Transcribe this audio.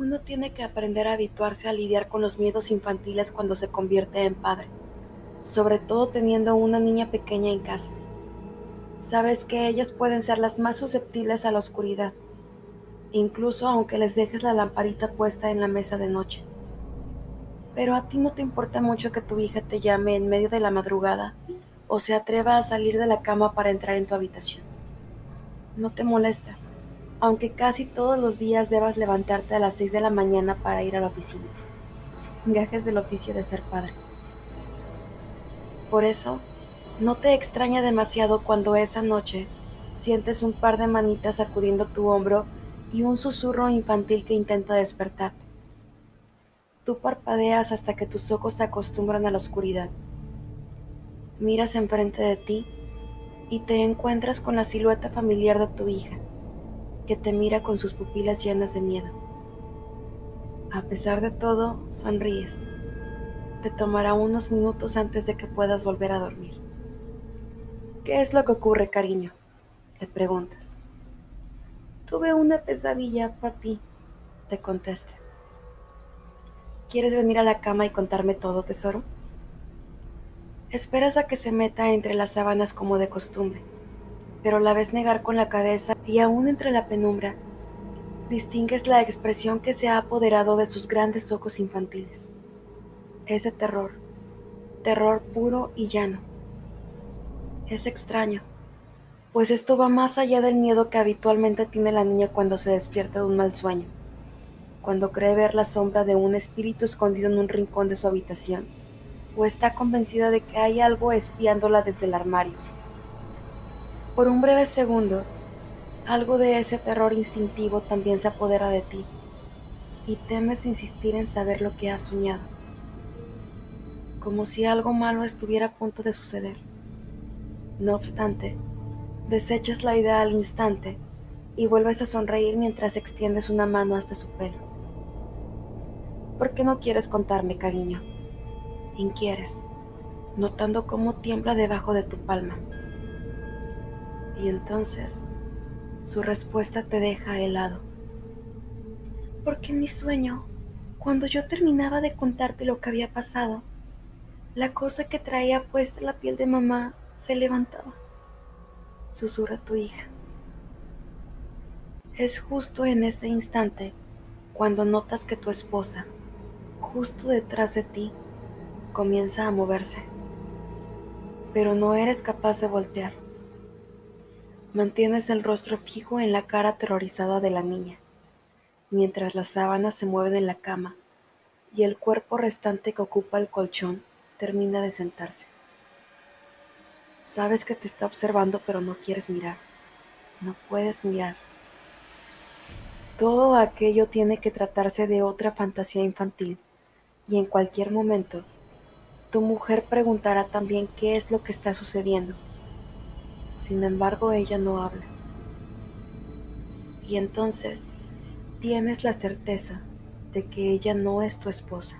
Uno tiene que aprender a habituarse a lidiar con los miedos infantiles cuando se convierte en padre, sobre todo teniendo una niña pequeña en casa. Sabes que ellas pueden ser las más susceptibles a la oscuridad, incluso aunque les dejes la lamparita puesta en la mesa de noche. Pero a ti no te importa mucho que tu hija te llame en medio de la madrugada o se atreva a salir de la cama para entrar en tu habitación. No te molesta, aunque casi todos los días debas levantarte a las 6 de la mañana para ir a la oficina. Gajes del oficio de ser padre. Por eso, no te extraña demasiado cuando esa noche sientes un par de manitas sacudiendo tu hombro y un susurro infantil que intenta despertarte. Tú parpadeas hasta que tus ojos se acostumbran a la oscuridad miras enfrente de ti y te encuentras con la silueta familiar de tu hija, que te mira con sus pupilas llenas de miedo. A pesar de todo, sonríes. Te tomará unos minutos antes de que puedas volver a dormir. ¿Qué es lo que ocurre, cariño? Le preguntas. Tuve una pesadilla, papi, te contesta. ¿Quieres venir a la cama y contarme todo, tesoro? Esperas a que se meta entre las sábanas como de costumbre, pero la ves negar con la cabeza y aún entre la penumbra distingues la expresión que se ha apoderado de sus grandes ojos infantiles. Es de terror, terror puro y llano. Es extraño, pues esto va más allá del miedo que habitualmente tiene la niña cuando se despierta de un mal sueño, cuando cree ver la sombra de un espíritu escondido en un rincón de su habitación o está convencida de que hay algo espiándola desde el armario. Por un breve segundo, algo de ese terror instintivo también se apodera de ti y temes insistir en saber lo que has soñado, como si algo malo estuviera a punto de suceder. No obstante, desechas la idea al instante y vuelves a sonreír mientras extiendes una mano hasta su pelo. ¿Por qué no quieres contarme, cariño? inquieres, notando cómo tiembla debajo de tu palma. Y entonces su respuesta te deja helado. Porque en mi sueño, cuando yo terminaba de contarte lo que había pasado, la cosa que traía puesta la piel de mamá se levantaba. Susurra tu hija. Es justo en ese instante cuando notas que tu esposa, justo detrás de ti, comienza a moverse, pero no eres capaz de voltear. Mantienes el rostro fijo en la cara aterrorizada de la niña, mientras las sábanas se mueven en la cama y el cuerpo restante que ocupa el colchón termina de sentarse. Sabes que te está observando pero no quieres mirar, no puedes mirar. Todo aquello tiene que tratarse de otra fantasía infantil y en cualquier momento tu mujer preguntará también qué es lo que está sucediendo. Sin embargo, ella no habla. Y entonces tienes la certeza de que ella no es tu esposa.